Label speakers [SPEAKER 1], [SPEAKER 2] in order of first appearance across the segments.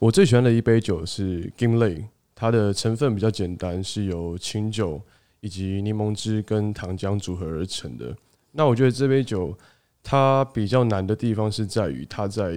[SPEAKER 1] 我最喜欢的一杯酒是 Gimlet，它的成分比较简单，是由清酒以及柠檬汁跟糖浆组合而成的。那我觉得这杯酒它比较难的地方是在于它在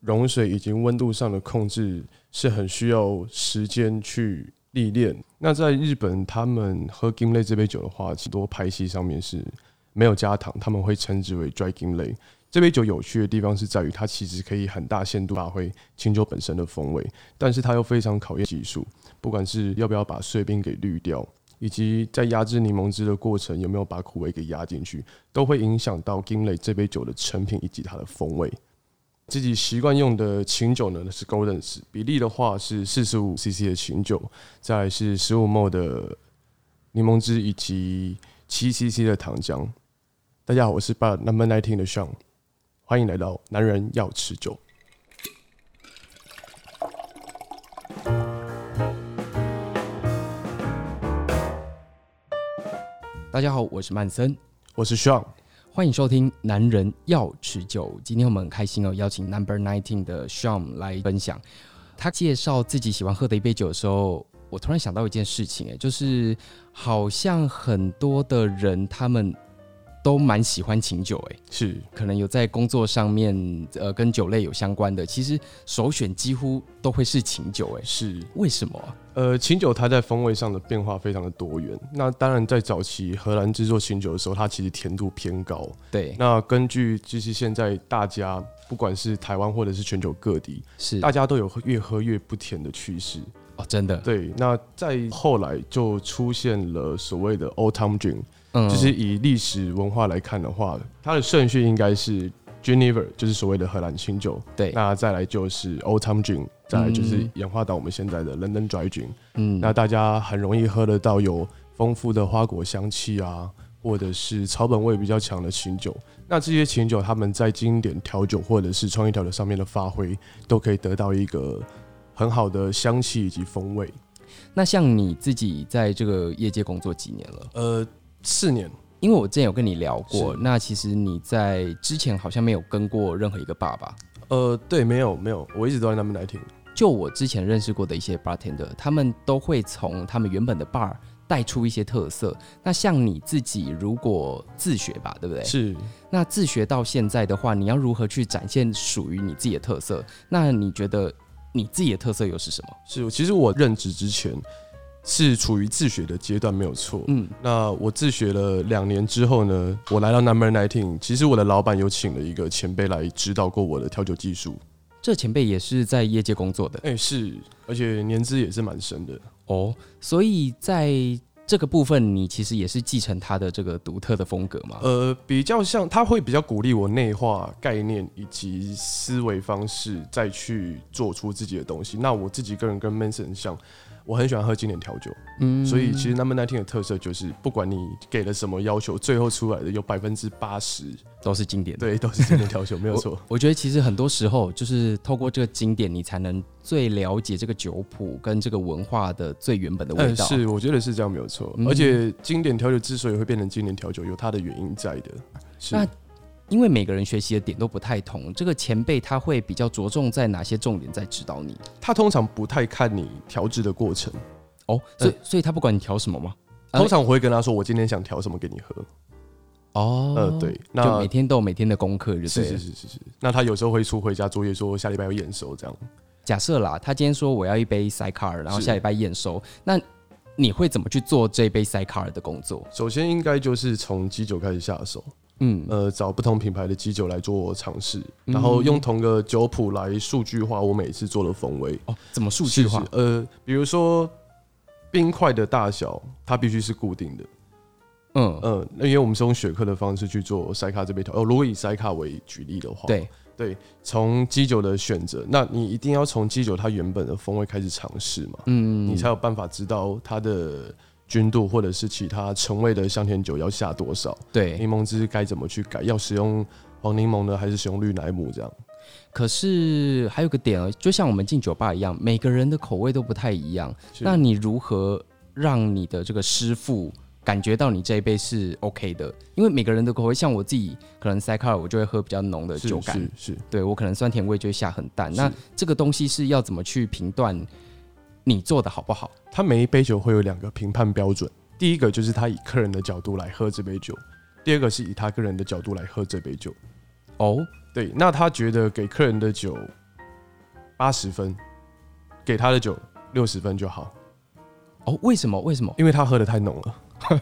[SPEAKER 1] 溶水以及温度上的控制是很需要时间去历练。那在日本，他们喝 Gimlet 这杯酒的话，很多派系上面是没有加糖，他们会称之为 Dry Gimlet。这杯酒有趣的地方是在于，它其实可以很大限度发挥清酒本身的风味，但是它又非常考验技术，不管是要不要把碎冰给滤掉，以及在压制柠檬汁的过程有没有把苦味给压进去，都会影响到金雷这杯酒的成品以及它的风味。自己习惯用的清酒呢是 Gordon's，比例的话是四十五 CC 的清酒，再是十五 ml 的柠檬汁以及七 CC 的糖浆。大家好，我是 Bar Number Nineteen 的 Sean。欢迎来到男人要持久。
[SPEAKER 2] 大家好，我是曼森，
[SPEAKER 1] 我是 Sean。
[SPEAKER 2] 欢迎收听《男人要持久》。今天我们很开心哦，邀请 Number Nineteen 的 Sean 来分享。他介绍自己喜欢喝的一杯酒的时候，我突然想到一件事情，哎，就是好像很多的人他们。都蛮喜欢琴酒，哎，
[SPEAKER 1] 是
[SPEAKER 2] 可能有在工作上面，呃，跟酒类有相关的，其实首选几乎都会是琴酒，哎，
[SPEAKER 1] 是
[SPEAKER 2] 为什么？
[SPEAKER 1] 呃，琴酒它在风味上的变化非常的多元。那当然，在早期荷兰制作琴酒的时候，它其实甜度偏高。
[SPEAKER 2] 对。
[SPEAKER 1] 那根据就是现在大家不管是台湾或者是全球各地，
[SPEAKER 2] 是
[SPEAKER 1] 大家都有越喝越不甜的趋势。
[SPEAKER 2] 哦，真的。
[SPEAKER 1] 对。那在后来就出现了所谓的 Old Time Gin。嗯，就是以历史文化来看的话，它的顺序应该是 Genever，就是所谓的荷兰清酒。
[SPEAKER 2] 对，
[SPEAKER 1] 那再来就是 Old Time Gin，再来就是演化到我们现在的 London Dry Gin。嗯，那大家很容易喝得到有丰富的花果香气啊，或者是草本味比较强的清酒。那这些清酒，他们在经典调酒或者是创意调酒上面的发挥，都可以得到一个很好的香气以及风味。
[SPEAKER 2] 那像你自己在这个业界工作几年了？
[SPEAKER 1] 呃。四年，
[SPEAKER 2] 因为我之前有跟你聊过，那其实你在之前好像没有跟过任何一个 bar 吧？
[SPEAKER 1] 呃，对，没有，没有，我一直都在那边来听。
[SPEAKER 2] 就我之前认识过的一些 bartender，他们都会从他们原本的 bar 带出一些特色。那像你自己如果自学吧，对不对？
[SPEAKER 1] 是。
[SPEAKER 2] 那自学到现在的话，你要如何去展现属于你自己的特色？那你觉得你自己的特色又是什么？
[SPEAKER 1] 是，其实我任职之前。是处于自学的阶段，没有错。嗯，那我自学了两年之后呢，我来到 Number Nineteen。其实我的老板有请了一个前辈来指导过我的调酒技术。
[SPEAKER 2] 这前辈也是在业界工作的，
[SPEAKER 1] 哎、欸，是，而且年资也是蛮深的
[SPEAKER 2] 哦。所以在这个部分，你其实也是继承他的这个独特的风格嘛？
[SPEAKER 1] 呃，比较像，他会比较鼓励我内化概念以及思维方式，再去做出自己的东西。那我自己个人跟很像。我很喜欢喝经典调酒，嗯，所以其实 Number Nineteen 的特色就是，不管你给了什么要求，最后出来的有百分之八十
[SPEAKER 2] 都是经典，
[SPEAKER 1] 对，都是经典调酒，没有 错。
[SPEAKER 2] 我觉得其实很多时候就是透过这个经典，你才能最了解这个酒谱跟这个文化的最原本的味道。
[SPEAKER 1] 是，我觉得是这样，没有错。而且经典调酒之所以会变成经典调酒，有它的原因在的。是。
[SPEAKER 2] 因为每个人学习的点都不太同，这个前辈他会比较着重在哪些重点在指导你？
[SPEAKER 1] 他通常不太看你调制的过程
[SPEAKER 2] 哦，所以所以他不管你调什么吗？
[SPEAKER 1] 通常我会跟他说，我今天想调什么给你喝。
[SPEAKER 2] 哦，
[SPEAKER 1] 呃，对，那
[SPEAKER 2] 就每天都有每天的功课，
[SPEAKER 1] 是是是是是。那他有时候会出回家作业，说下礼拜要验收这样。
[SPEAKER 2] 假设啦，他今天说我要一杯 Sidecar，然后下礼拜验收，那你会怎么去做这杯 Sidecar 的工作？
[SPEAKER 1] 首先应该就是从基酒开始下手。嗯，呃，找不同品牌的基酒来做尝试，然后用同个酒谱来数据化我每次做的风味。
[SPEAKER 2] 哦，怎么数据化？
[SPEAKER 1] 呃，比如说冰块的大小，它必须是固定的。嗯嗯，那、呃、因为我们是用雪克的方式去做塞卡这杯调。哦，如果以塞卡为举例的话，
[SPEAKER 2] 对
[SPEAKER 1] 对，从基酒的选择，那你一定要从基酒它原本的风味开始尝试嘛。嗯，你才有办法知道它的。均度或者是其他陈味的香甜酒要下多少？
[SPEAKER 2] 对，
[SPEAKER 1] 柠檬汁该怎么去改？要使用黄柠檬呢，还是使用绿乃姆这样？
[SPEAKER 2] 可是还有个点啊，就像我们进酒吧一样，每个人的口味都不太一样。那你如何让你的这个师傅感觉到你这一杯是 OK 的，因为每个人的口味，像我自己可能塞卡尔，我就会喝比较浓的酒感，
[SPEAKER 1] 是，是
[SPEAKER 2] 对我可能酸甜味就会下很淡。那这个东西是要怎么去评断你做的好不好？
[SPEAKER 1] 他每一杯酒会有两个评判标准，第一个就是他以客人的角度来喝这杯酒，第二个是以他个人的角度来喝这杯酒。
[SPEAKER 2] 哦，
[SPEAKER 1] 对，那他觉得给客人的酒八十分，给他的酒六十分就好。
[SPEAKER 2] 哦，为什么？为什么？
[SPEAKER 1] 因为他喝的太浓了。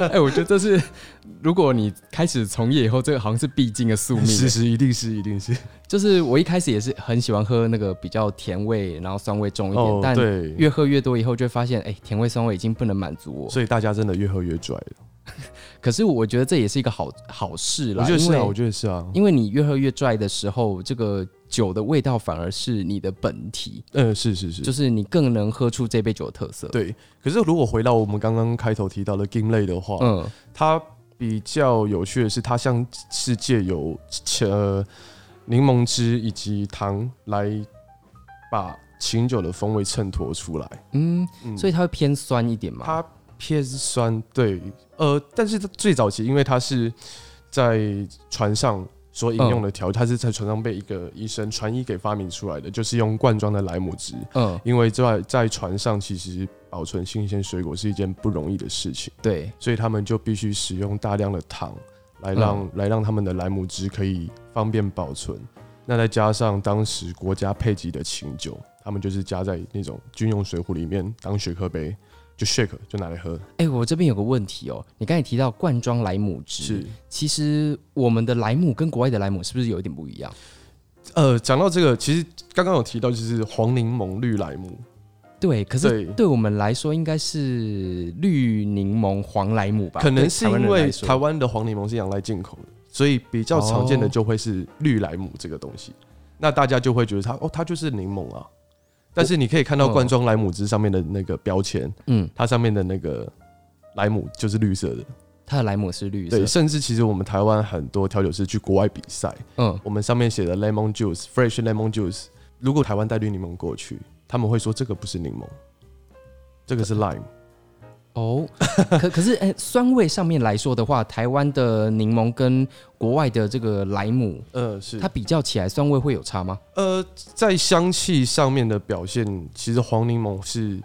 [SPEAKER 2] 哎、欸，我觉得这是如果你开始从业以后，这个好像是必经的宿命。
[SPEAKER 1] 是是，一定是，一定是。
[SPEAKER 2] 就是我一开始也是很喜欢喝那个比较甜味，然后酸味重一点。哦、但越喝越多以后，就会发现，哎、欸，甜味酸味已经不能满足我。
[SPEAKER 1] 所以大家真的越喝越拽了。
[SPEAKER 2] 可是我觉得这也是一个好好事啦。
[SPEAKER 1] 我觉得是啊，我觉得是啊。
[SPEAKER 2] 因为你越喝越拽的时候，这个酒的味道反而是你的本体。
[SPEAKER 1] 嗯，是是是，
[SPEAKER 2] 就是你更能喝出这杯酒的特色。
[SPEAKER 1] 对。可是如果回到我们刚刚开头提到的 Gimlet 的话，嗯，它比较有趣的是，它像世界有呃柠檬汁以及糖来把琴酒的风味衬托出来。
[SPEAKER 2] 嗯，所以它会偏酸一点嘛？
[SPEAKER 1] 它偏酸，对。呃，但是它最早期，因为它是在船上所饮用的调，它是在船上被一个医生船医给发明出来的，就是用罐装的莱姆汁。嗯，因为在在船上其实保存新鲜水果是一件不容易的事情，
[SPEAKER 2] 对，
[SPEAKER 1] 所以他们就必须使用大量的糖来让来让他们的莱姆汁可以方便保存。那再加上当时国家配给的琴酒，他们就是加在那种军用水壶里面当雪克杯。就 shake 就拿来喝。
[SPEAKER 2] 哎、欸，我这边有个问题哦、喔，你刚才提到罐装莱姆汁，是其实我们的莱姆跟国外的莱姆是不是有一点不一样？
[SPEAKER 1] 呃，讲到这个，其实刚刚有提到就是黄柠檬绿莱姆，
[SPEAKER 2] 对，可是对我们来说应该是绿柠檬黄莱姆吧？
[SPEAKER 1] 可能是因为台湾的黄柠檬是仰赖进口的，所以比较常见的就会是绿莱姆这个东西。哦、那大家就会觉得它哦，它就是柠檬啊。但是你可以看到罐装莱姆汁上面的那个标签，嗯，它上面的那个莱姆就是绿色的，
[SPEAKER 2] 它的莱姆是绿色。
[SPEAKER 1] 对，甚至其实我们台湾很多调酒师去国外比赛，嗯，我们上面写的 lemon juice，fresh lemon juice，如果台湾带绿柠檬过去，他们会说这个不是柠檬，这个是 lime。
[SPEAKER 2] 哦，可可是，哎、欸，酸味上面来说的话，台湾的柠檬跟国外的这个莱姆，呃，是它比较起来，酸味会有差吗？
[SPEAKER 1] 呃，在香气上面的表现，其实黄柠檬是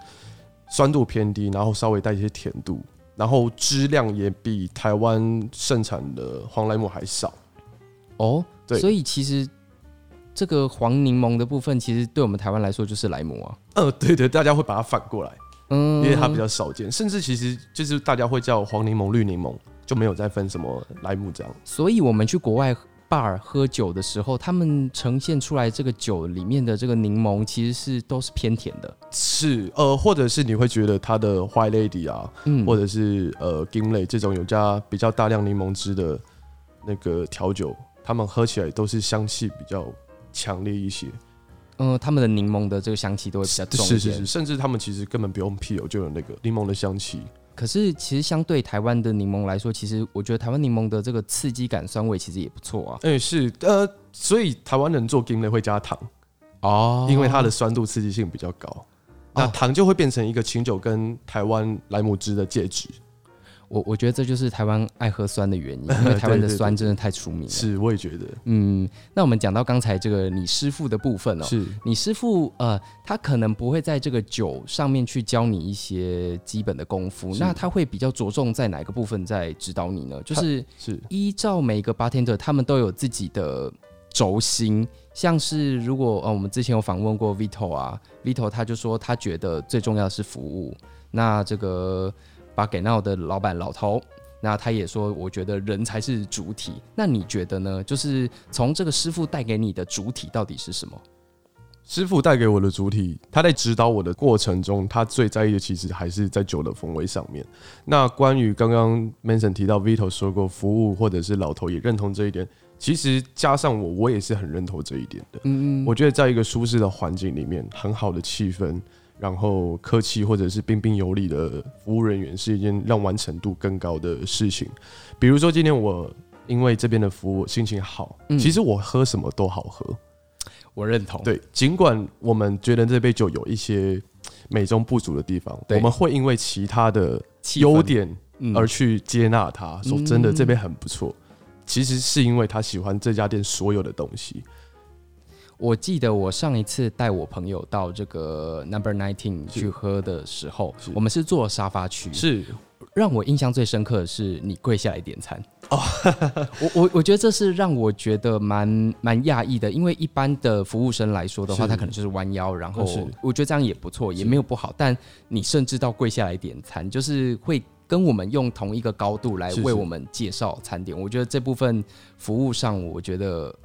[SPEAKER 1] 酸度偏低，然后稍微带一些甜度，然后汁量也比台湾盛产的黄莱姆还少。
[SPEAKER 2] 哦，对，所以其实这个黄柠檬的部分，其实对我们台湾来说就是莱姆啊。
[SPEAKER 1] 呃，对对，大家会把它反过来。嗯，因为它比较少见，甚至其实就是大家会叫黄柠檬、绿柠檬，就没有再分什么莱姆这样。
[SPEAKER 2] 所以我们去国外 bar 喝酒的时候，他们呈现出来这个酒里面的这个柠檬，其实是都是偏甜的。
[SPEAKER 1] 是，呃，或者是你会觉得它的 White Lady 啊，嗯，或者是呃 Gimlet 这种有加比较大量柠檬汁的那个调酒，他们喝起来都是香气比较强烈一些。
[SPEAKER 2] 嗯，他们的柠檬的这个香气都会比较重一点，
[SPEAKER 1] 是是是，甚至他们其实根本不用啤酒就有那个柠檬的香气。
[SPEAKER 2] 可是其实相对台湾的柠檬来说，其实我觉得台湾柠檬的这个刺激感、酸味其实也不错啊。
[SPEAKER 1] 哎、欸，是呃，所以台湾人做 Gimlet 会加糖哦，因为它的酸度刺激性比较高，那糖就会变成一个清酒跟台湾莱姆汁的介质。
[SPEAKER 2] 我我觉得这就是台湾爱喝酸的原因，因为台湾的酸真的太出名了。
[SPEAKER 1] 是，我也觉得。
[SPEAKER 2] 嗯，那我们讲到刚才这个你师傅的部分哦，是你师傅呃，他可能不会在这个酒上面去教你一些基本的功夫，那他会比较着重在哪个部分在指导你呢？就是是依照每一个 bartender，他们都有自己的轴心，像是如果呃，我们之前有访问过 Vito 啊，Vito 他就说他觉得最重要的是服务，那这个。巴给闹的老板老头，那他也说，我觉得人才是主体。那你觉得呢？就是从这个师傅带给你的主体到底是什么？
[SPEAKER 1] 师傅带给我的主体，他在指导我的过程中，他最在意的其实还是在酒的风味上面。那关于刚刚 Manson 提到 Vito 说过服务，或者是老头也认同这一点，其实加上我，我也是很认同这一点的。嗯嗯，我觉得在一个舒适的环境里面，很好的气氛。然后客气或者是彬彬有礼的服务人员是一件让完成度更高的事情。比如说今天我因为这边的服务心情好，嗯，其实我喝什么都好喝。
[SPEAKER 2] 我认同。
[SPEAKER 1] 对，尽管我们觉得这杯酒有一些美中不足的地方，我们会因为其他的优点
[SPEAKER 2] 嗯
[SPEAKER 1] 而去接纳它，说真的，
[SPEAKER 2] 嗯
[SPEAKER 1] 这杯很不错。其实是因为他喜欢这家店所有的东西。
[SPEAKER 2] 我记得我上一次带我朋友到这个 Number Nineteen 去喝的时候，我们是坐沙发区。
[SPEAKER 1] 是
[SPEAKER 2] 让我印象最深刻的是你跪下来点餐哦，我我我觉得这是让我觉得蛮蛮讶异的，因为一般的服务生来说的话，他可能就是弯腰，然后我觉得这样也不错，也没有不好。但你甚至到跪下来点餐，就是会跟我们用同一个高度来为我们介绍餐点。我觉得这部分服务上，我觉得。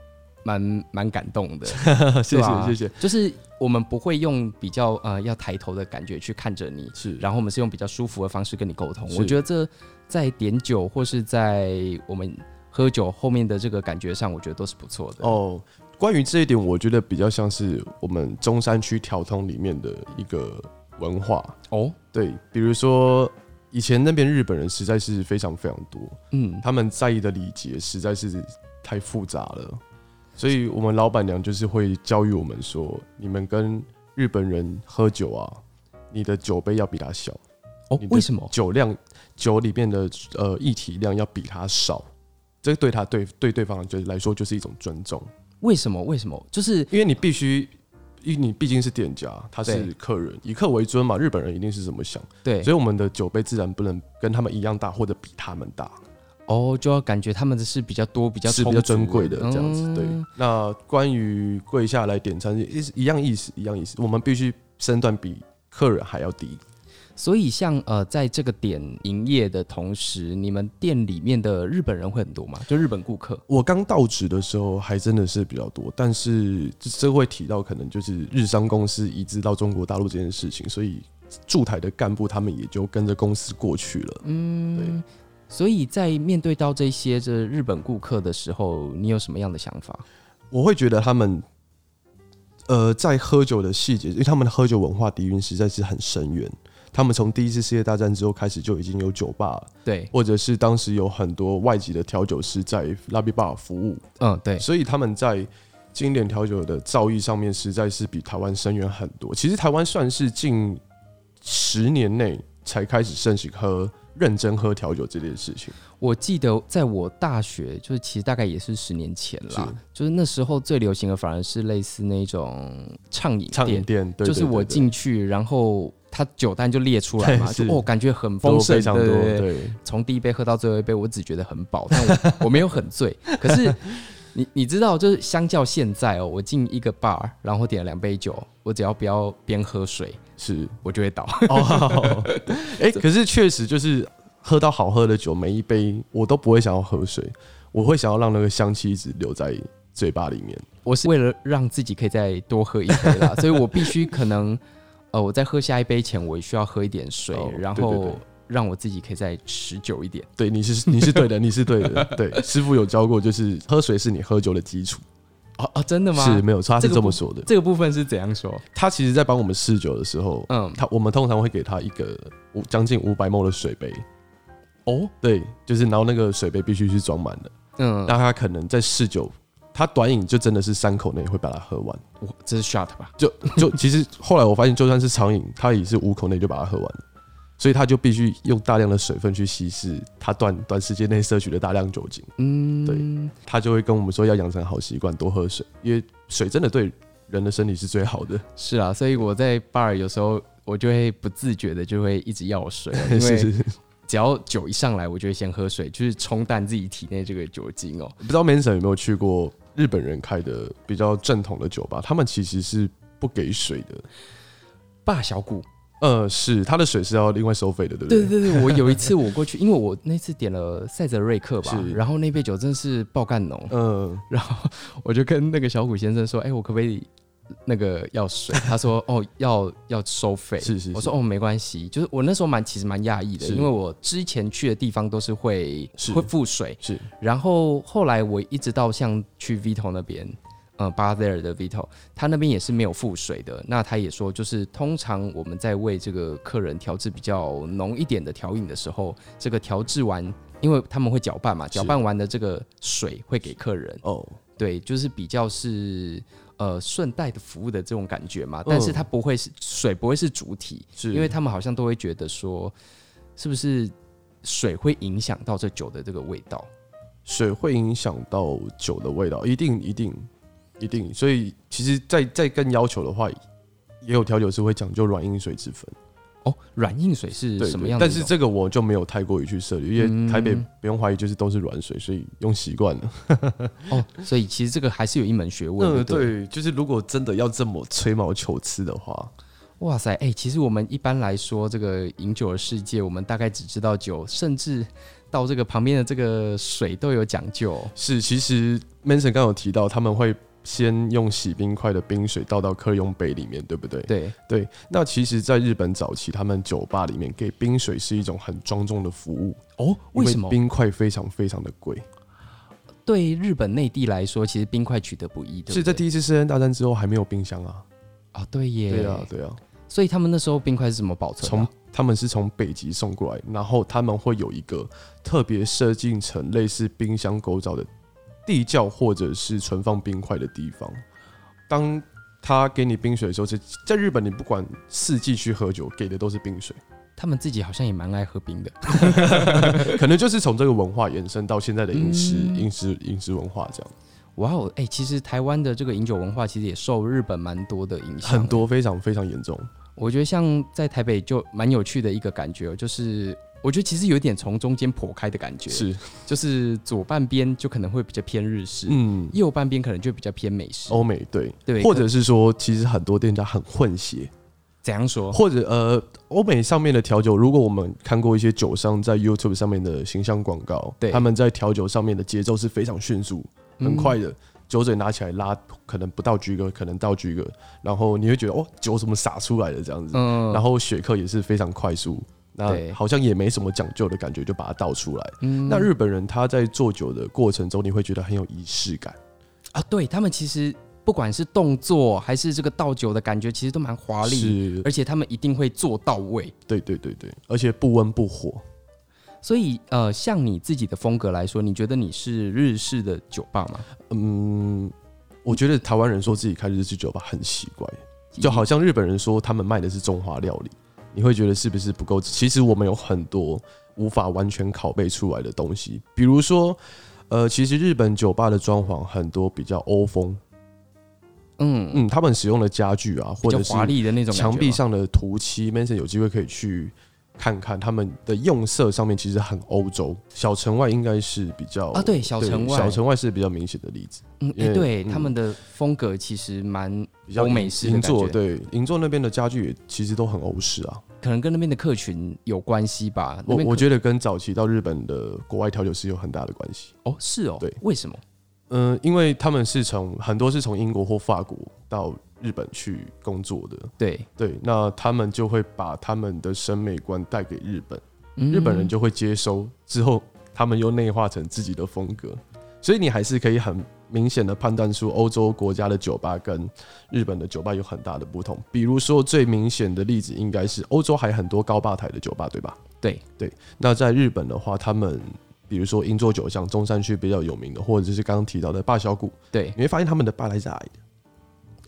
[SPEAKER 2] 蛮蛮感动的，
[SPEAKER 1] 谢谢谢谢。
[SPEAKER 2] 就是我们不会用比较呃要抬头的感觉去看着你，
[SPEAKER 1] 是，
[SPEAKER 2] 然后我们是用比较舒服的方式跟你沟通。我觉得这在点酒或是在我们喝酒后面的这个感觉上，我觉得都是不错的。
[SPEAKER 1] 哦，关于这一点，我觉得比较像是我们中山区条通里面的一个文化
[SPEAKER 2] 哦。
[SPEAKER 1] 对，比如说以前那边日本人实在是非常非常多，
[SPEAKER 2] 嗯，
[SPEAKER 1] 他们在意的礼节实在是太复杂了。所以，我们老板娘就是会教育我们说：你们跟日本人喝酒啊，你的酒杯要比他小。
[SPEAKER 2] 哦，为什么？
[SPEAKER 1] 酒量，酒里面的呃液体量要比他少，这个对他对对对方就来说就是一种尊重。
[SPEAKER 2] 为什么？为什么？就是
[SPEAKER 1] 因为你必须，因为你毕竟是店家，他是客人，以客为尊嘛。日本人一定是这么想，
[SPEAKER 2] 对，
[SPEAKER 1] 所以我们的酒杯自然不能跟他们一样大，或者比他们大。
[SPEAKER 2] 哦，就要感觉他们的是比较多、比较
[SPEAKER 1] 是比较尊贵的这样子。对，那关于跪下来点餐，一一样意思，一样意思。我们必须身段比客人还要低。
[SPEAKER 2] 所以，像呃，在这个点营业的同时，你们店里面的日本人会很多吗？就日本顾客？
[SPEAKER 1] 我刚到职的时候还真的是比较多，但是这会提到可能就是日商公司移植到中国大陆这件事情，所以驻台的干部他们也就跟着公司过去了。
[SPEAKER 2] 嗯，
[SPEAKER 1] 对。
[SPEAKER 2] 所以在面对到这些这日本顾客的时候，你有什么样的想法？
[SPEAKER 1] 我会觉得他们，呃，在喝酒的细节，因为他们的喝酒文化底蕴实在是很深远。他们从第一次世界大战之后开始就已经有酒吧，
[SPEAKER 2] 对，
[SPEAKER 1] 或者是当时有很多外籍的调酒师在 lobby bar 服务，
[SPEAKER 2] 嗯，对，
[SPEAKER 1] 所以他们在经典调酒的造诣上面实在是比台湾深远很多。其实台湾算是近十年内才开始盛行喝。认真喝调酒这件事情，
[SPEAKER 2] 我记得在我大学，就是其实大概也是十年前啦，就是那时候最流行的反而是类似那种畅饮
[SPEAKER 1] 畅饮店，
[SPEAKER 2] 就是我进去，然后他酒单就列出来嘛，就哦感觉很丰盛，
[SPEAKER 1] 非常多，对，
[SPEAKER 2] 从第一杯喝到最后一杯，我只觉得很饱，但我我没有很醉，可是。你你知道，就是相较现在哦，我进一个 bar，然后点了两杯酒，我只要不要边喝水，
[SPEAKER 1] 是
[SPEAKER 2] 我就会倒。
[SPEAKER 1] 哦，哎，可是确实就是喝到好喝的酒，每一杯我都不会想要喝水，我会想要让那个香气一直留在嘴巴里面。
[SPEAKER 2] 我是为了让自己可以再多喝一杯啦，所以我必须可能呃，我在喝下一杯前，我需要喝一点水，哦、然后。让我自己可以再持久一点。
[SPEAKER 1] 对，你是你是对的，你是对的。对，师傅有教过，就是喝水是你喝酒的基础。
[SPEAKER 2] 哦哦，真的吗？
[SPEAKER 1] 是没有错，他是这么说的。
[SPEAKER 2] 这个部分是怎样说？
[SPEAKER 1] 他其实在帮我们试酒的时候，嗯，他我们通常会给他一个五将近五百 ml 的水杯。哦，对，就是然后那个水杯必须是装满的。嗯，那他可能在试酒，他短饮就真的是三口内会把它喝完。
[SPEAKER 2] 哇，这是 shot 吧？
[SPEAKER 1] 就就其实后来我发现，就算是长饮，他也是五口内就把它喝完。所以他就必须用大量的水分去稀释他短短时间内摄取的大量酒精。嗯，对，他就会跟我们说要养成好习惯，多喝水，因为水真的对人的身体是最好的。
[SPEAKER 2] 是啊，所以我在 bar 有时候我就会不自觉的就会一直要水，因为只要酒一上来，我就会先喝水，就是冲淡自己体内这个酒精哦。
[SPEAKER 1] 不知道 Manson 有没有去过日本人开的比较正统的酒吧？他们其实是不给水的。
[SPEAKER 2] 霸小谷。
[SPEAKER 1] 呃，是他的水是要另外收费的，对不对？
[SPEAKER 2] 对对对，我有一次我过去，因为我那次点了赛泽瑞克吧，然后那杯酒真的是爆干浓，嗯，然后我就跟那个小谷先生说，哎，我可不可以那个要水？他说，哦，要要收费，
[SPEAKER 1] 是是。
[SPEAKER 2] 我说，哦，没关系，就是我那时候蛮其实蛮讶异的，因为我之前去的地方都是会会付水，
[SPEAKER 1] 是。
[SPEAKER 2] 然后后来我一直到像去 Vito 那边。呃，Bar There 的 Vito，他那边也是没有附水的。那他也说，就是通常我们在为这个客人调制比较浓一点的调饮的时候，这个调制完，因为他们会搅拌嘛，搅拌完的这个水会给客人。哦，对，就是比较是呃顺带的服务的这种感觉嘛，但是它不会是水不会是主体，
[SPEAKER 1] 是
[SPEAKER 2] 因为他们好像都会觉得说，是不是水会影响到这酒的这个味道？
[SPEAKER 1] 水会影响到酒的味道，一定一定一定。所以其实再再更要求的话，也有调酒师会讲究软硬水之分。
[SPEAKER 2] 哦，软硬水是什么样的？
[SPEAKER 1] 但是这个我就没有太过于去涉猎，因为台北不用怀疑就是都是软水，所以用习惯了。
[SPEAKER 2] 哦，所以其实这个还是有一门学问的。
[SPEAKER 1] 嗯，对，就是如果真的要这么吹毛求疵的话，
[SPEAKER 2] 哇塞，哎、欸，其实我们一般来说，这个饮酒的世界，我们大概只知道酒，甚至到这个旁边的这个水都有讲究。
[SPEAKER 1] 是，其实 Manson 刚有提到他们会。先用洗冰块的冰水倒到客用杯里面，对不对？
[SPEAKER 2] 对
[SPEAKER 1] 对。那其实，在日本早期，他们酒吧里面给冰水是一种很庄重的服务
[SPEAKER 2] 哦。为什么？
[SPEAKER 1] 冰块非常非常的贵。
[SPEAKER 2] 对日本内地来说，其实冰块取得不易。对，
[SPEAKER 1] 是在第一次世界大战之后还没有冰箱啊。
[SPEAKER 2] 啊，对耶。
[SPEAKER 1] 对啊，对啊。
[SPEAKER 2] 所以他们那时候冰块是怎么保存？
[SPEAKER 1] 从他们是从北极送过来，然后他们会有一个特别设计成类似冰箱构造的。地窖或者是存放冰块的地方，当他给你冰水的时候，在在日本，你不管四季去喝酒，给的都是冰水。
[SPEAKER 2] 他们自己好像也蛮爱喝冰的，
[SPEAKER 1] 可能就是从这个文化延伸到现在的饮食、饮食、饮食文化这样。
[SPEAKER 2] 哇哦，哎，其实台湾的这个饮酒文化其实也受日本蛮多的影响，
[SPEAKER 1] 很多非常非常严重。
[SPEAKER 2] 我觉得像在台北就蛮有趣的一个感觉，就是。我觉得其实有点从中间剖开的感觉，
[SPEAKER 1] 是，
[SPEAKER 2] 就是左半边就可能会比较偏日式，嗯，右半边可能就比较偏美式、
[SPEAKER 1] 欧美，对。
[SPEAKER 2] 对，
[SPEAKER 1] 或者是说，其实很多店家很混血，
[SPEAKER 2] 怎样说？
[SPEAKER 1] 或者呃，欧美上面的调酒，如果我们看过一些酒商在 YouTube 上面的形象广告，对，他们在调酒上面的节奏是非常迅速、很快的，嗯、酒嘴拿起来拉，可能不到居个，可能到居个，然后你会觉得哦，酒怎么洒出来的这样子，嗯，然后雪克也是非常快速。那好像也没什么讲究的感觉，就把它倒出来。嗯，那日本人他在做酒的过程中，你会觉得很有仪式感
[SPEAKER 2] 啊。对，他们其实不管是动作还是这个倒酒的感觉，其实都蛮华丽，是，而且他们一定会做到位。
[SPEAKER 1] 对对对对，而且不温不火。
[SPEAKER 2] 所以呃，像你自己的风格来说，你觉得你是日式的酒吧吗？
[SPEAKER 1] 嗯，我觉得台湾人说自己开日式酒吧很奇怪，就好像日本人说他们卖的是中华料理。你会觉得是不是不够？其实我们有很多无法完全拷贝出来的东西，比如说，呃，其实日本酒吧的装潢很多比较欧风，嗯嗯，他们使用的家具啊，或者是华丽的那种墙壁上的涂漆，Manson 有机会可以去。看看他们的用色上面其实很欧洲，小城外应该是比较
[SPEAKER 2] 啊，对，小城外，
[SPEAKER 1] 小城外是比较明显的例子。
[SPEAKER 2] 嗯，对、嗯，他们的风格其实蛮比较欧美式的
[SPEAKER 1] 银座，对，银座那边的家具也其实都很欧式啊，
[SPEAKER 2] 可能跟那边的客群有关系吧。
[SPEAKER 1] 我我觉得跟早期到日本的国外调酒师有很大的关系。
[SPEAKER 2] 哦，是哦，对，为什么？
[SPEAKER 1] 嗯、呃，因为他们是从很多是从英国或法国到。日本去工作的，对对，那他们就会把他们的审美观带给日本，嗯，日本人就会接收，之后他们又内化成自己的风格，所以你还是可以很明显的判断出欧洲国家的酒吧跟日本的酒吧有很大的不同。比如说最明显的例子应该是欧洲还很多高吧台的酒吧，对吧？对对，那在日本的话，他们比如说银座酒像中山区比较有名的，或者是刚刚提到的霸小谷，对，你会发现他们的吧台是矮的。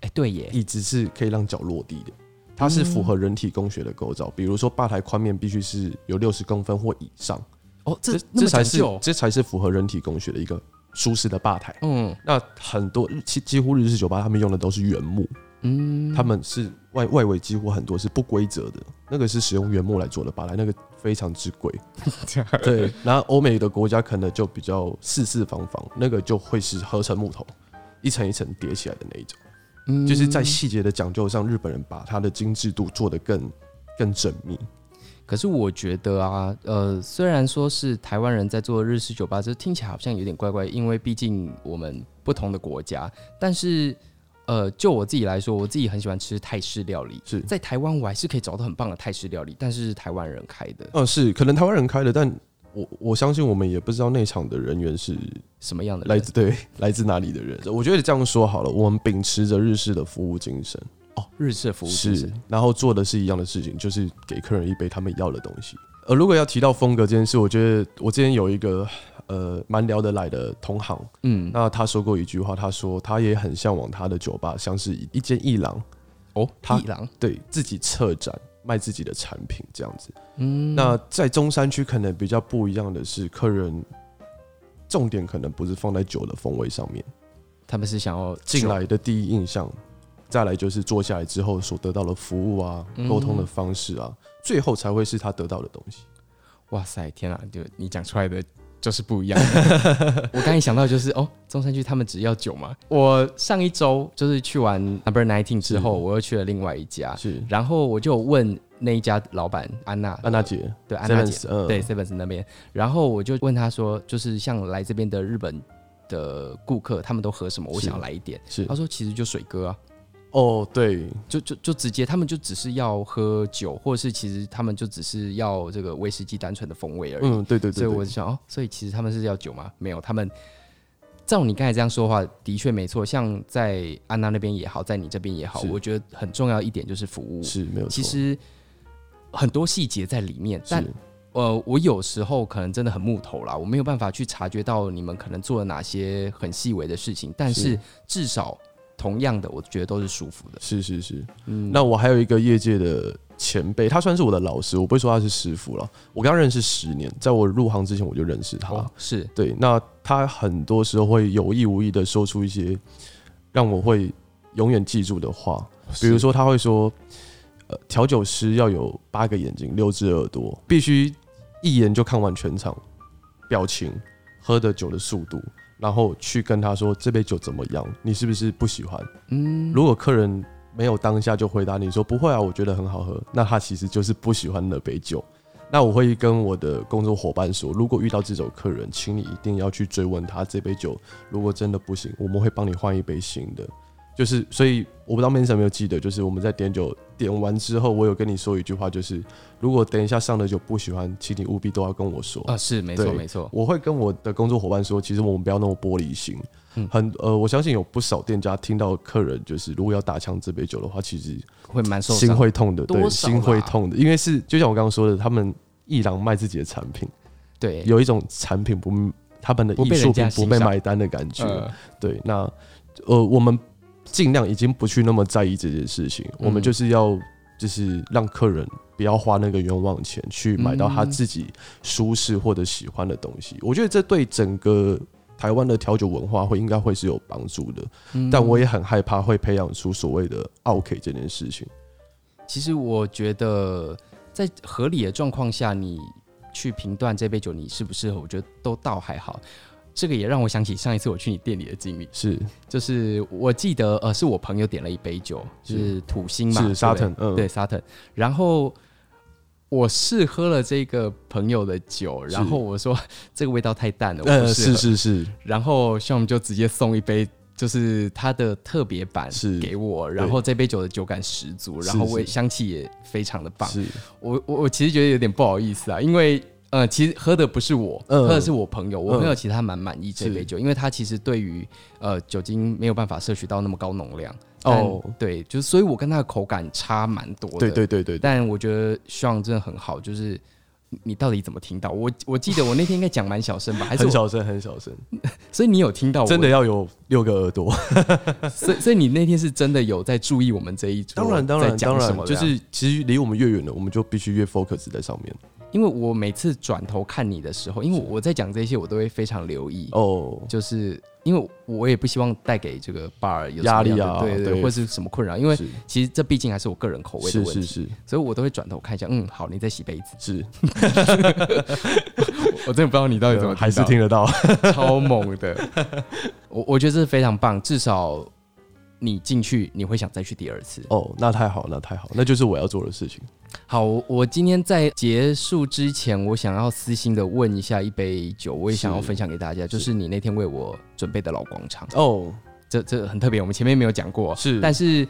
[SPEAKER 2] 哎、欸，对耶，
[SPEAKER 1] 椅子是可以让脚落地的，它是符合人体工学的构造。比如说，吧台宽面必须是有六十公分或以上。
[SPEAKER 2] 哦，这这才
[SPEAKER 1] 是这才是符合人体工学的一个舒适的吧台。嗯，那很多几几乎日式酒吧，他们用的都是原木。嗯，他们是外外围几乎很多是不规则的，那个是使用原木来做的吧台，那个非常之贵。对，然后欧美的国家可能就比较四四方方，那个就会是合成木头，一层一层叠起来的那一种。就是在细节的讲究上，日本人把它的精致度做得更更缜密。
[SPEAKER 2] 可是我觉得啊，呃，虽然说是台湾人在做日式酒吧，这听起来好像有点怪怪，因为毕竟我们不同的国家。但是，呃，就我自己来说，我自己很喜欢吃泰式料理。是在台湾，我还是可以找到很棒的泰式料理，但是是台湾人开的。
[SPEAKER 1] 嗯，是可能台湾人开的，但。我我相信我们也不知道内场的人员是
[SPEAKER 2] 什么样的，
[SPEAKER 1] 来自对来自哪里的人。我觉得这样说好了，我们秉持着日式的服务精神
[SPEAKER 2] 哦，日式服务是，
[SPEAKER 1] 然后做的是一样的事情，就是给客人一杯他们要的东西。呃如果要提到风格这件事，我觉得我之前有一个呃蛮聊得来的同行，嗯，那他说过一句话，他说他也很向往他的酒吧像是一间艺廊。
[SPEAKER 2] 哦，他艺廊？
[SPEAKER 1] 对自己策展卖自己的产品这样子，嗯，那在中山区可能比较不一样的是，客人重点可能不是放在酒的风味上面，
[SPEAKER 2] 他们是想要
[SPEAKER 1] 进来的第一印象。再来就是坐下来之后所得到的服务啊，沟通的方式啊，最后才会是他得到的东西。
[SPEAKER 2] 哇塞，天啊！就你讲出来的就是不一样。我刚一想到就是哦，中山区他们只要酒嘛。我上一周就是去完 Number Nineteen 之后，我又去了另外一家，是，然后我就问那一家老板安娜，
[SPEAKER 1] 安娜姐，
[SPEAKER 2] 对，安娜姐，对，Sevens 那边，然后我就问他说，就是像来这边的日本的顾客，他们都喝什么？我想要来一点。是，他说其实就水哥啊。
[SPEAKER 1] 哦，对，
[SPEAKER 2] 就就就直接，他们就只是要喝酒，或者是其实他们就只是要这个威士忌单纯的风味而已。
[SPEAKER 1] 嗯，对对对，对。
[SPEAKER 2] 所以我就想，哦，所以其实他们是要酒吗？没有，他们照你刚才这样说的话，的确没错。像在安娜那边也好，在你这边也好，我觉得很重要一点就是服务
[SPEAKER 1] 是没有。
[SPEAKER 2] 其实很多细节在里面，但呃，我有时候可能真的很木头啦，我没有办法去察觉到你们可能做了哪些很细微的事情，但是至少。同样的，我觉得都是舒服的。
[SPEAKER 1] 是是是，嗯，那我还有一个业界的前辈，他算是我的老师，我不会说他是师傅了。我跟他认识十年，在我入行之前我就认识他。哦、
[SPEAKER 2] 是
[SPEAKER 1] 对，那他很多时候会有意无意的说出一些让我会永远记住的话，比如说他会说，呃，调酒师要有八个眼睛，六只耳朵，必须一眼就看完全场，表情，喝的酒的速度。然后去跟他说，这杯酒怎么样？你是不是不喜欢？嗯，如果客人没有当下就回答你说不会啊，我觉得很好喝，那他其实就是不喜欢那杯酒。那我会跟我的工作伙伴说，如果遇到这种客人，请你一定要去追问他这杯酒，如果真的不行，我们会帮你换一杯新的。就是，所以我不知道 Manson 有没有记得，就是我们在点酒点完之后，我有跟你说一句话，就是如果等一下上的酒不喜欢，请你务必都要跟我说
[SPEAKER 2] 啊。是，没错，没错。
[SPEAKER 1] 我会跟我的工作伙伴说，其实我们不要那么玻璃心。嗯，很呃，我相信有不少店家听到客人就是如果要打枪这杯酒的话，其实
[SPEAKER 2] 会蛮受
[SPEAKER 1] 心会痛的，对，心会痛的，因为是就像我刚刚说的，他们一郎卖自己的产品，
[SPEAKER 2] 对，
[SPEAKER 1] 有一种产品不他们的艺术品不被买单的感觉。呃、对，那呃，我们。尽量已经不去那么在意这件事情，我们就是要就是让客人不要花那个冤枉钱去买到他自己舒适或者喜欢的东西。我觉得这对整个台湾的调酒文化会应该会是有帮助的，但我也很害怕会培养出所谓的 “OK” 这件事情。
[SPEAKER 2] 其实我觉得在合理的状况下，你去评断这杯酒你适不适合，我觉得都倒还好。这个也让我想起上一次我去你店里的经历，是，就是我记得呃，是我朋友点了一杯酒，是土星嘛，
[SPEAKER 1] 是沙腾，嗯，
[SPEAKER 2] 对沙腾，然后我试喝了这个朋友的酒，然后我说这个味道太淡了，我
[SPEAKER 1] 呃，是是是，
[SPEAKER 2] 然后像我们就直接送一杯，就是它的特别版是。给我，然后这杯酒的酒感十足，然后味香气也非常的棒，是。我我我其实觉得有点不好意思啊，因为。呃，其实喝的不是我，嗯、喝的是我朋友。我朋友其实他蛮满意这杯酒，因为他其实对于呃酒精没有办法摄取到那么高浓量。哦，对，就是所以我跟他的口感差蛮多的。
[SPEAKER 1] 对对对对。
[SPEAKER 2] 但我觉得 Sean 真的很好，就是你到底怎么听到？我我记得我那天应该讲蛮小声吧？还是
[SPEAKER 1] 很小声很小声？
[SPEAKER 2] 所以你有听到我？
[SPEAKER 1] 真的要有六个耳朵。
[SPEAKER 2] 所以所以你那天是真的有在注意我们这一组？
[SPEAKER 1] 当然当然当然，就是其实离我们越远了，我们就必须越 focus 在上面。
[SPEAKER 2] 因为我每次转头看你的时候，因为我在讲这些，我都会非常留意哦。就是因为我也不希望带给这个 bar 有压力啊，对对，对，或是什么困扰。因为其实这毕竟还是我个人口味的问题，是是是，所以我都会转头看一下。嗯，好，你在洗杯子，是。我真的不知道你到底怎么
[SPEAKER 1] 还是听得到，
[SPEAKER 2] 超猛的。我我觉得这是非常棒，至少。你进去你会想再去第二次。
[SPEAKER 1] 哦，那太好，那太好，那就是我要做的事情。
[SPEAKER 2] 好，我今天在结束之前，我想要私心的问一下一杯酒，我也想要分享给大家，就是你那天为我准备的老广场。哦，这这很特别，我们前面没有讲过，是，但是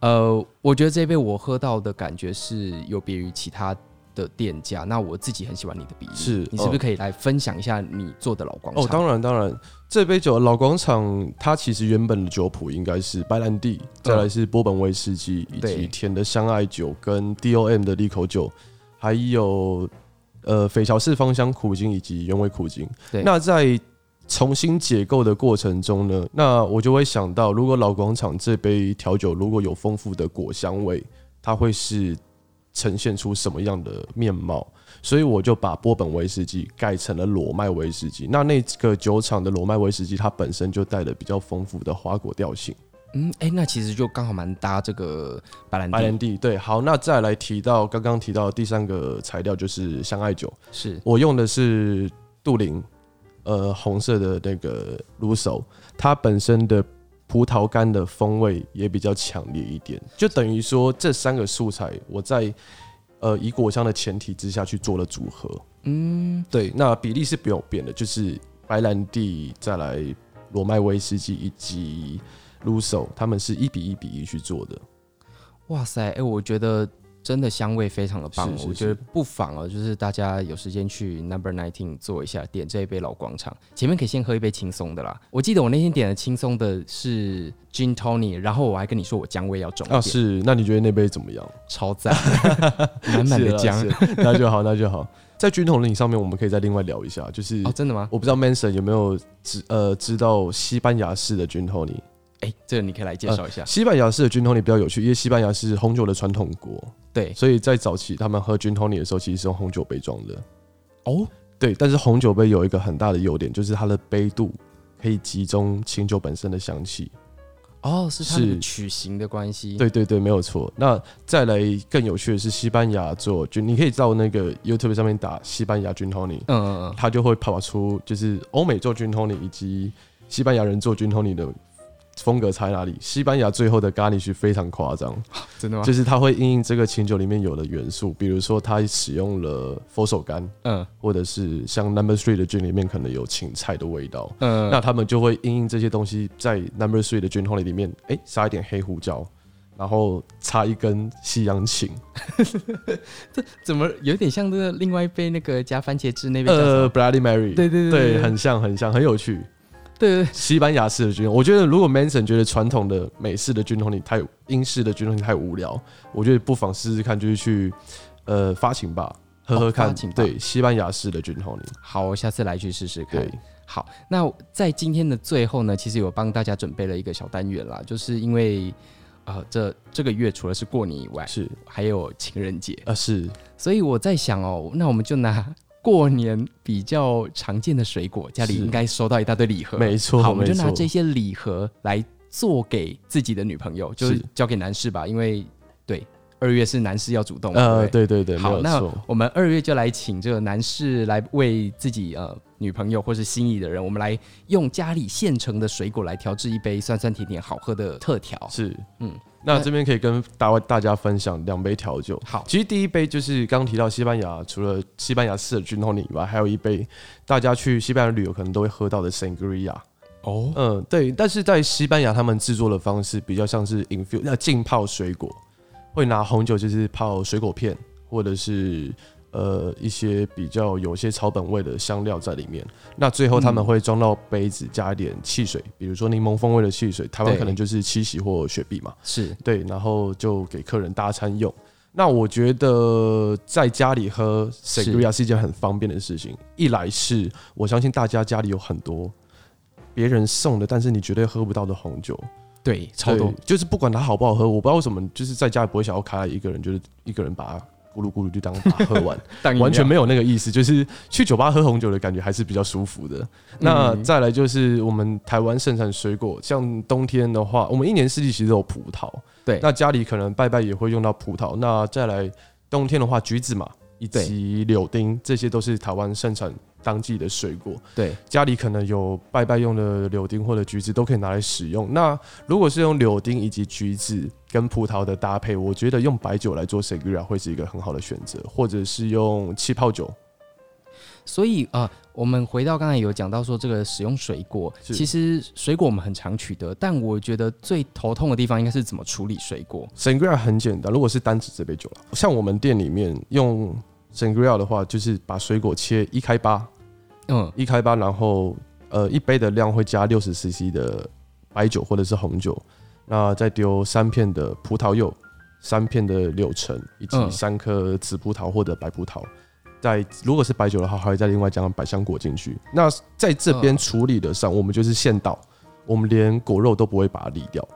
[SPEAKER 2] 呃，我觉得这杯我喝到的感觉是有别于其他的店家，那我自己很喜欢你的比例，是你是不是可以来分享一下你做的老广场？
[SPEAKER 1] 哦，当然当然，这杯酒老广场它其实原本的酒谱应该是白兰地，再来是波本威士忌，以及甜的香艾酒跟 DOM 的利口酒，还有呃斐乔式芳香苦精以及原味苦精。那在重新解构的过程中呢，那我就会想到，如果老广场这杯调酒如果有丰富的果香味，它会是呈现出什么样的面貌？所以我就把波本威士忌改成了裸麦威士忌。那那个酒厂的裸麦威士忌，它本身就带了比较丰富的花果调性。
[SPEAKER 2] 嗯，哎、欸，那其实就刚好蛮搭这个白兰地。
[SPEAKER 1] 白兰地对，好，那再来提到刚刚提到的第三个材料就是香艾酒，
[SPEAKER 2] 是
[SPEAKER 1] 我用的是杜林。呃，红色的那个卢手，它本身的葡萄干的风味也比较强烈一点，就等于说这三个素材我在呃以果香的前提之下去做了组合。嗯，对，那比例是不用变的，就是白兰地再来罗麦威士忌以及卢手，他们是一比一比一去做的。
[SPEAKER 2] 哇塞，哎、我觉得。真的香味非常的棒，
[SPEAKER 1] 是是是，
[SPEAKER 2] 我觉得不妨哦，就是大家有时间去 Number Nineteen 坐一下，点这一杯老广场。前面可以先喝一杯轻松的啦。我记得我那天点的轻松的是 Gin Tonic，然后我还跟你说我姜味要重一点。
[SPEAKER 1] 啊，是，那你觉得那杯怎么样？
[SPEAKER 2] 超赞，满满的姜，
[SPEAKER 1] 那就好，那就好。在 Gin Tonic 上面，我们可以再另外聊一下，就是
[SPEAKER 2] 哦，真的吗？
[SPEAKER 1] 我不知道 Manson 有没有知呃知道西班牙式的 Gin Tonic。
[SPEAKER 2] 哎、欸，这个你可以来介绍一下、呃。
[SPEAKER 1] 西班牙式的 Gin Tonic 比较有趣，因为西班牙是红酒的传统国，
[SPEAKER 2] 对，
[SPEAKER 1] 所以在早期他们喝 Gin Tonic 的时候，其实是用红酒杯装的。
[SPEAKER 2] 哦，
[SPEAKER 1] 对，但是红酒杯有一个很大的优点，就是它的杯度可以集中清酒本身的香气。
[SPEAKER 2] 哦，是它的曲形的关系。
[SPEAKER 1] 对对对，没有错。那再来更有趣的是，西班牙做 Gin，你可以到那个 YouTube 上面打西班牙 Gin Tonic，嗯嗯嗯，它就会跑出就是欧美做 Gin Tonic 以及西班牙人做 Gin Tonic 的。风格差在哪里？西班牙最后的 garnish 非常夸张，
[SPEAKER 2] 真的吗？
[SPEAKER 1] 就是它会因应这个清酒里面有的元素，比如说它使用了佛手柑，嗯，或者是像 Number Three 的 gin 里面可能有芹菜的味道，嗯，那他们就会因应这些东西在 Number Three 的 gin tonic 里面，哎、欸，撒一点黑胡椒，然后插一根西洋芹，
[SPEAKER 2] 这怎么有点像这个另外一杯那个加番茄汁那边？
[SPEAKER 1] 呃，Bloody Mary，
[SPEAKER 2] 对对对，对，
[SPEAKER 1] 对，很像很像，很有趣。
[SPEAKER 2] 对，
[SPEAKER 1] 西班牙式的 gin，我觉得如果 Manson 觉得传统的美式的 gin tonic 太英式的军统你太无聊，我觉得不妨试试看，就是去呃发情吧，喝喝看。哦、对，西班牙式的军统你。
[SPEAKER 2] 好，我下次来去试试看。好，那在今天的最后呢，其实有帮大家准备了一个小单元啦，就是因为呃这这个月除了是过年以外，是还有情人节啊，是，所以我在想哦，那我们就拿。过年比较常见的水果，家里应该收到一大堆礼盒。没错，好，我们就拿这些礼盒来做给自己的女朋友，就是交给男士吧，因为对二月是男士要主动。呃，对对对，好，那我们二月就来请这个男士来为自己呃女朋友或是心仪的人，我们来用家里现成的水果来调制一杯酸酸甜甜好喝的特调。是，嗯。那这边可以跟大大家分享两杯调酒。好，其实第一杯就是刚提到西班牙，除了西班牙式的 Gin Tonic 以外，还有一杯大家去西班牙旅游可能都会喝到的 Sangria。哦，嗯，对，但是在西班牙他们制作的方式比较像是 infuse，那浸泡水果，会拿红酒就是泡水果片，或者是。呃，一些比较有些草本味的香料在里面，那最后他们会装到杯子，加一点汽水，嗯、比如说柠檬风味的汽水，台湾可能就是七喜或雪碧嘛，是。对，然后就给客人搭餐用。那我觉得在家里喝 Sangria 是。一件很方便的事情，一来是我相信大家家里有很多别人送的，但是你绝对喝不到的红酒，对，超多，就是不管它好不好喝，我不知道为什么，就是在家里不会想要开一个人，就是一个人把它。咕噜咕噜就当把喝完，完全没有那个意思，就是去酒吧喝红酒的感觉还是比较舒服的。那再来就是我们台湾盛产水果，像冬天的话，我们一年四季其实都有葡萄，对。那家里可能拜拜也会用到葡萄。那再来冬天的话，橘子嘛，以及柳丁，这些都是台湾盛产。当季的水果，对，家里可能有拜拜用的柳丁或者橘子，都可以拿来使用。那如果是用柳丁以及橘子跟葡萄的搭配，我觉得用白酒来做 Sangria 会是一个很好的选择，或者是用气泡酒。所以啊、呃，我们回到刚才有讲到说这个使用水果，其实水果我们很常取得，但我觉得最头痛的地方应该是怎么处理水果。Sangria 很简单，如果是单指这杯酒了，像我们店里面用 Sangria 的话，就是把水果切一开八。嗯，一开八，然后呃，一杯的量会加六十 CC 的白酒或者是红酒，那再丢三片的葡萄柚，三片的柳橙，以及三颗紫葡萄或者白葡萄，
[SPEAKER 1] 在如果是白酒的话，还会再另外加上百香果进去。那在这边处理的上，我们就是现倒，我们连果肉都不会把它沥掉。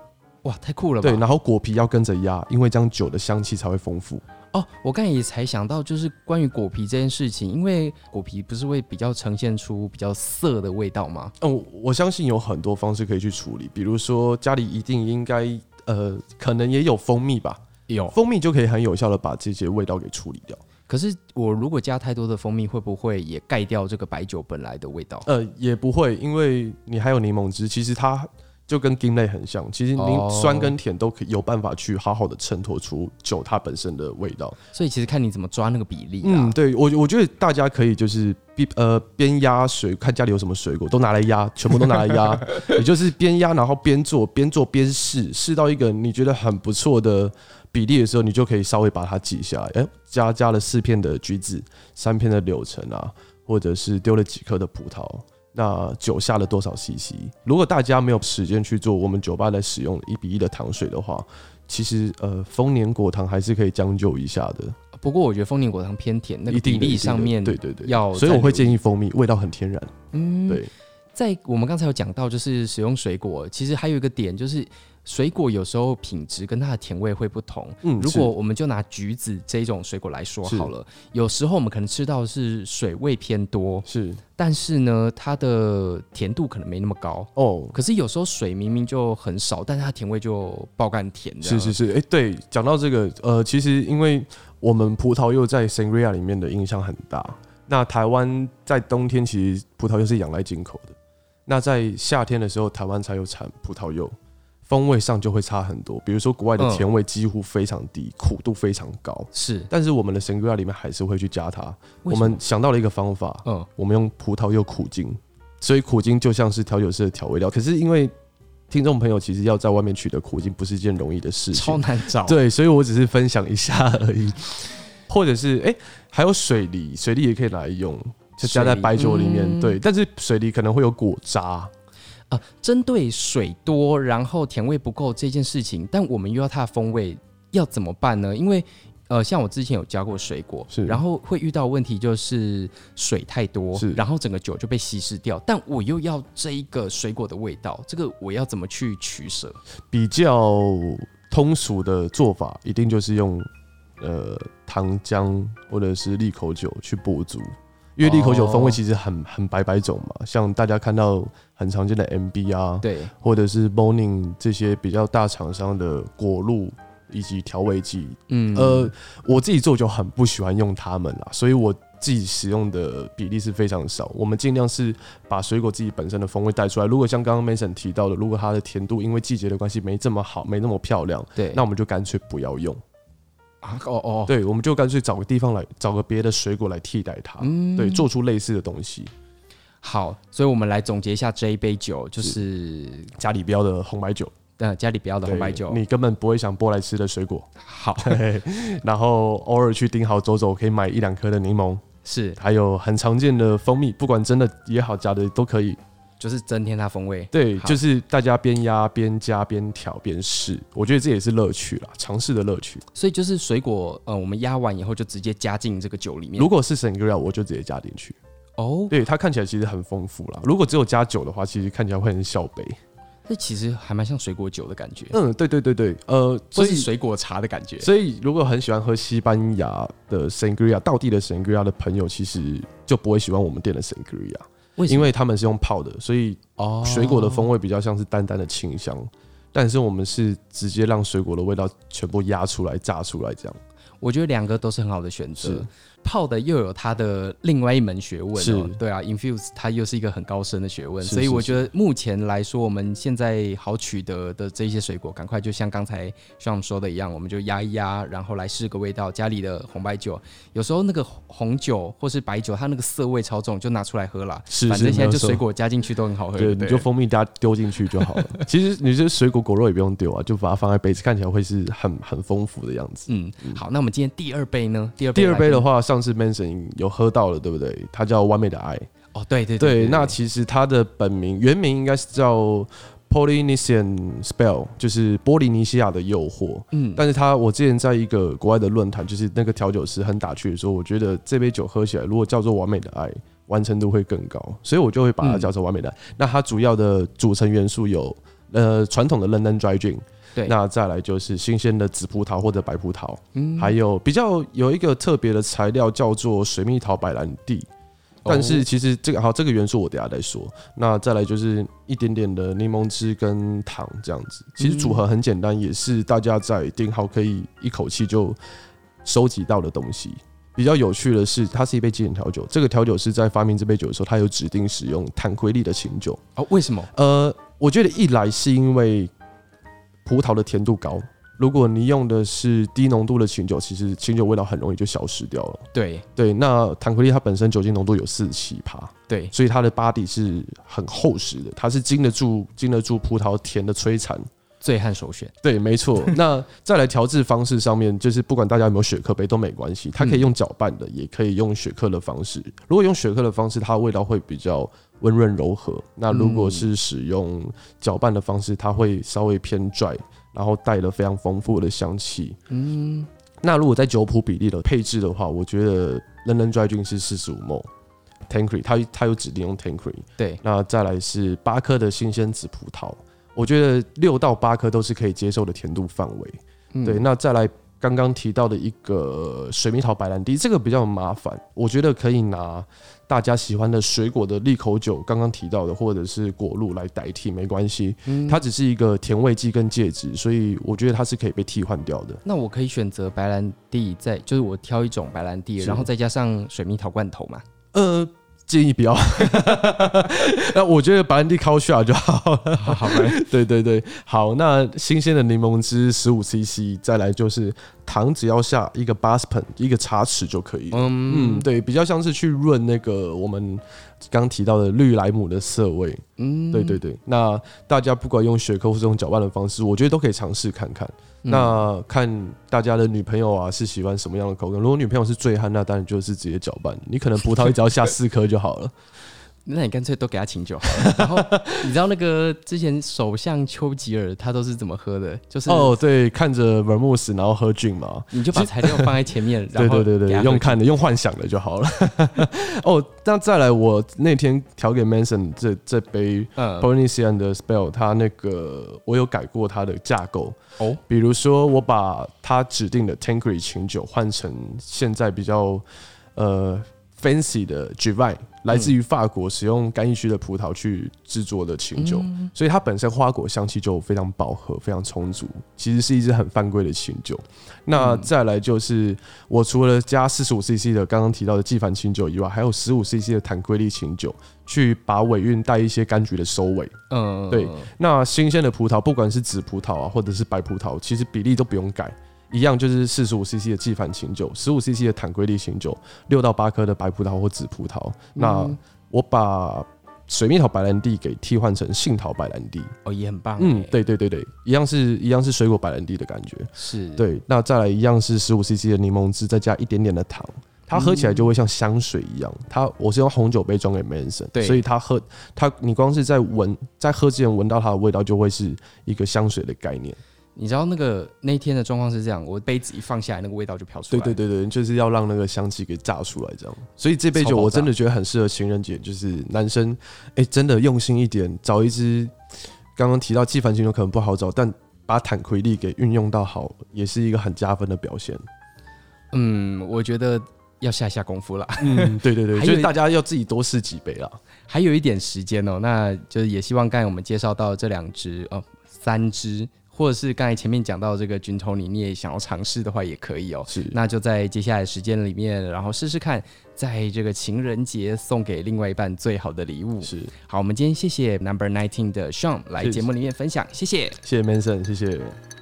[SPEAKER 2] 哇，太酷了吧！
[SPEAKER 1] 对，然后果皮要跟着压，因为这样酒的香气才会丰富。
[SPEAKER 2] 哦，我刚才也才想到，就是关于果皮这件事情，因为果皮不是会比较呈现出比较涩的味道吗？
[SPEAKER 1] 嗯，我相信有很多方式可以去处理，比如说家里一定应该呃，可能也有蜂蜜吧，
[SPEAKER 2] 有
[SPEAKER 1] 蜂蜜就可以很有效的把这些味道给处理掉。
[SPEAKER 2] 可是我如果加太多的蜂蜜，会不会也盖掉这个白酒本来的味道？
[SPEAKER 1] 呃，也不会，因为你还有柠檬汁，其实它。就跟金类很像，其实您酸跟甜都可以有办法去好好的衬托出酒它本身的味道。
[SPEAKER 2] 所以其实看你怎么抓那个比例。
[SPEAKER 1] 嗯，对我我觉得大家可以就是边呃边压水，看家里有什么水果都拿来压，全部都拿来压，也就是边压然后边做，边做边试，试到一个你觉得很不错的比例的时候，你就可以稍微把它记下来。哎、欸，加加了四片的橘子，三片的柳橙啊，或者是丢了几颗的葡萄。那酒下了多少 CC？如果大家没有时间去做，我们酒吧在使用一比一的糖水的话，其实呃，丰年果糖还是可以将就一下的。
[SPEAKER 2] 不过我觉得丰年果糖偏甜，那个比例上面
[SPEAKER 1] 对对对
[SPEAKER 2] 要，
[SPEAKER 1] 所以我会建议蜂蜜，味道很天然。嗯，对。
[SPEAKER 2] 在我们刚才有讲到，就是使用水果，其实还有一个点就是。水果有时候品质跟它的甜味会不同。嗯，如果我们就拿橘子这种水果来说好了，有时候我们可能吃到的是水味偏多，是，但是呢，它的甜度可能没那么高哦。可是有时候水明明就很少，但是它甜味就爆干甜。
[SPEAKER 1] 是是是，哎、欸，对，讲到这个，呃，其实因为我们葡萄柚在 Sangria 里面的印象很大。那台湾在冬天其实葡萄柚是仰赖进口的，那在夏天的时候，台湾才有产葡萄柚。风味上就会差很多，比如说国外的甜味几乎非常低，嗯、苦度非常高，是。但是我们的 Sangria 里面还是会去加它。我们想到了一个方法，嗯，我们用葡萄柚苦精，所以苦精就像是调酒师的调味料。可是因为听众朋友其实要在外面取得苦精不是一件容易的事情，
[SPEAKER 2] 超难找。
[SPEAKER 1] 对，所以我只是分享一下而已。或者是哎、欸，还有水梨，水梨也可以来用，就加在白酒里面。嗯、对，但是水梨可能会有果渣。
[SPEAKER 2] 呃，针对水多然后甜味不够这件事情，但我们又要它的风味，要怎么办呢？因为呃，像我之前有加过水果，是，然后会遇到问题就是水太多，是，然后整个酒就被稀释掉。但我又要这一个水果的味道，这个我要怎么去取舍？
[SPEAKER 1] 比较通俗的做法，一定就是用呃糖浆或者是利口酒去补足。因为利口酒风味其实很很百百种嘛，像大家看到很常见的 MB 啊，对，或者是 Morning 这些比较大厂商的果露以及调味剂，嗯，呃，我自己做酒很不喜欢用它们啦，所以我自己使用的比例是非常少。我们尽量是把水果自己本身的风味带出来。如果像刚刚 Mason 提到的，如果它的甜度因为季节的关系没这么好，没那么漂亮，对，那我们就干脆不要用。
[SPEAKER 2] 啊 哦哦，
[SPEAKER 1] 对，我们就干脆找个地方来，找个别的水果来替代它，嗯，对，做出类似的东西。
[SPEAKER 2] 好，所以我们来总结一下这一杯酒，就是
[SPEAKER 1] 家里标的红白酒。
[SPEAKER 2] 嗯，家里标的红白酒，
[SPEAKER 1] 你根本不会想剥来吃的水果。
[SPEAKER 2] 好，
[SPEAKER 1] 然后偶尔去顶好走走，可以买一两颗的柠檬，是，还有很常见的蜂蜜，不管真的也好，假的都可以。
[SPEAKER 2] 就是增添它风味，
[SPEAKER 1] 对，就是大家边压边加边调边试，我觉得这也是乐趣啦，尝试的乐趣。
[SPEAKER 2] 所以就是水果，呃，我们压完以后就直接加进这个酒里面。
[SPEAKER 1] 如果是 Sangria，我就直接加进去。哦，对，它看起来其实很丰富啦。如果只有加酒的话，其实看起来会很小杯。
[SPEAKER 2] 这其实还蛮像水果酒的感觉。
[SPEAKER 1] 嗯，对对对对，呃，
[SPEAKER 2] 所以水果茶的感觉。
[SPEAKER 1] 所以如果很喜欢喝西班牙的 Sangria，道地的 Sangria 的朋友，其实就不会喜欢我们店的 Sangria。因为他们是用泡的，所以水果的风味比较像是淡淡的清香，但是我们是直接让水果的味道全部压出来、炸出来这样。
[SPEAKER 2] 我觉得两个都是很好的选择。泡的又有它的另外一门学问，是，对啊，infuse 它又是一个很高深的学问，所以我觉得目前来说，我们现在好取得的这些水果，赶快就像刚才像说的一样，我们就压一压，然后来试个味道。家里的红白酒，有时候那个红酒或是白酒，它那个涩味超重，就拿出来喝了。是，反正现在就水果加进去都很好喝，对，
[SPEAKER 1] 你就蜂蜜加丢进去就好了。其实你这水果果肉也不用丢啊，就把它放在杯子，看起来会是很很丰富的样子。
[SPEAKER 2] 嗯，好，那我们今天第二杯呢？第二杯
[SPEAKER 1] 第二杯的话，上次 Manson 有喝到了，对不对？它叫完美的爱。
[SPEAKER 2] 哦，对对
[SPEAKER 1] 对。那其实它的本名原名应该是叫 Polynesian Spell，就是波利尼西亚的诱惑。嗯，但是他我之前在一个国外的论坛，就是那个调酒师很打趣的说，我觉得这杯酒喝起来，如果叫做完美的爱，完成度会更高，所以我就会把它叫做完美的爱。嗯、那它主要的组成元素有，呃，传统的 London Dry Gin，对，那再来就是新鲜的紫葡萄或者白葡萄，嗯，还有比较有一个特别的材料叫做水蜜桃白兰地。但是其实这个好，这个元素我等下再说。那再来就是一点点的柠檬汁跟糖这样子，其实组合很简单，也是大家在订好可以一口气就收集到的东西。比较有趣的是，它是一杯经典调酒。这个调酒师在发明这杯酒的时候，他有指定使用坦奎利的琴酒。
[SPEAKER 2] 哦，为什么？
[SPEAKER 1] 呃，我觉得一来是因为葡萄的甜度高。如果你用的是低浓度的清酒，其实清酒味道很容易就消失掉了。
[SPEAKER 2] 对
[SPEAKER 1] 对，那坦克利它本身酒精浓度有四十七趴，
[SPEAKER 2] 对，
[SPEAKER 1] 所以它的 body 是很厚实的，它是经得住经得住葡萄甜的摧残。
[SPEAKER 2] 醉汉首选，
[SPEAKER 1] 对，没错。那再来调制方式上面，就是不管大家有没有雪克杯都没关系，它可以用搅拌的，也可以用雪克的方式。如果用雪克的方式，它的味道会比较温润柔和。那如果是使用搅拌的方式，它会稍微偏 dry。然后带了非常丰富的香气。嗯，那如果在酒谱比例的配置的话，我觉得 London Dry Gin 是四十五 ml，Tanqueray 它它有指定用 Tanqueray。
[SPEAKER 2] 对，
[SPEAKER 1] 那再来是八颗的新鲜紫葡萄，我觉得六到八颗都是可以接受的甜度范围。嗯、对，那再来刚刚提到的一个水蜜桃白兰地，这个比较麻烦，我觉得可以拿。大家喜欢的水果的利口酒，刚刚提到的，或者是果露来代替，没关系。嗯它只是一个甜味剂跟介质，所以我觉得它是可以被替换掉的。
[SPEAKER 2] 那我可以选择白兰地，在就是我挑一种白兰地，然后再加上水蜜桃罐头嘛？
[SPEAKER 1] 呃。建议不要，那我觉得白兰地烤出来就好了。好，对对对，好。那新鲜的柠檬汁十五 CC，再来就是糖，只要下一个 b a s p e n 一个茶匙就可以。嗯嗯，对，比较像是去润那个我们刚提到的绿莱姆的涩味。嗯，对对对。那大家不管用雪克或是用搅拌的方式，我觉得都可以尝试看看。那看大家的女朋友啊是喜欢什么样的口感？如果女朋友是醉汉，那当然就是直接搅拌。你可能葡萄只要下四颗就好了。
[SPEAKER 2] 那你干脆都给他请酒好了。然后你知道那个之前首相丘吉尔他都是怎么喝的？就是
[SPEAKER 1] 哦，对，看着 Vermouth 然后喝 Gin 嘛。
[SPEAKER 2] 你就把材料放在前面，
[SPEAKER 1] 对对对对，用看的，用幻想的就好了。哦，那再来，我那天调给 Manson 这这杯 Polynesian 的 Spell，他那个我有改过它的架构哦。比如说，我把他指定的 Tanqueray 琴酒换成现在比较呃 fancy 的 Glühwein 来自于法国，使用干邑区的葡萄去制作的清酒，所以它本身花果香气就非常饱和、非常充足。其实是一支很犯规的清酒。那再来就是，我除了加四十五 CC 的刚刚提到的纪梵清酒以外，还有十五 CC 的坦奎利清酒，去把尾韵带一些柑橘的收尾。嗯，对。那新鲜的葡萄，不管是紫葡萄啊，或者是白葡萄，其实比例都不用改。一样就是四十五 CC 的纪梵清酒，十五 CC 的坦奎利琴酒，六到八颗的白葡萄或紫葡萄。那我把水蜜桃白兰地给替换成杏桃白兰地，
[SPEAKER 2] 哦，也很棒。
[SPEAKER 1] 嗯，对对对对，一样是一样是水果白兰地的感觉。
[SPEAKER 2] 是
[SPEAKER 1] 对。那再来一样是十五 CC 的柠檬汁，再加一点点的糖，它喝起来就会像香水一样。它我是用红酒杯装给 Manson，对，所以它喝它，你光是在闻在喝之前闻到它的味道，就会是一个香水的概念。
[SPEAKER 2] 你知道那个那天的状况是这样，我杯子一放下来，那个味道就飘出来。
[SPEAKER 1] 对对对对，就是要让那个香气给炸出来，这样。所以这杯酒我真的觉得很适合情人节，就是男生哎、欸，真的用心一点，找一支。刚刚提到纪梵希酒可能不好找，但把坦奎利给运用到好，也是一个很加分的表现。
[SPEAKER 2] 嗯，我觉得要下下功夫了。
[SPEAKER 1] 嗯，对对对，就是大家要自己多试几杯了。
[SPEAKER 2] 还有一点时间哦，那就是也希望刚才我们介绍到这两支哦，三支。或者是刚才前面讲到这个军头，你你也想要尝试的话，也可以哦。
[SPEAKER 1] 是，
[SPEAKER 2] 那就在接下来时间里面，然后试试看，在这个情人节送给另外一半最好的礼物。
[SPEAKER 1] 是，
[SPEAKER 2] 好，我们今天谢谢 Number Nineteen 的 Sean 来节目里面分享，谢谢，
[SPEAKER 1] 谢谢 Manson，谢谢。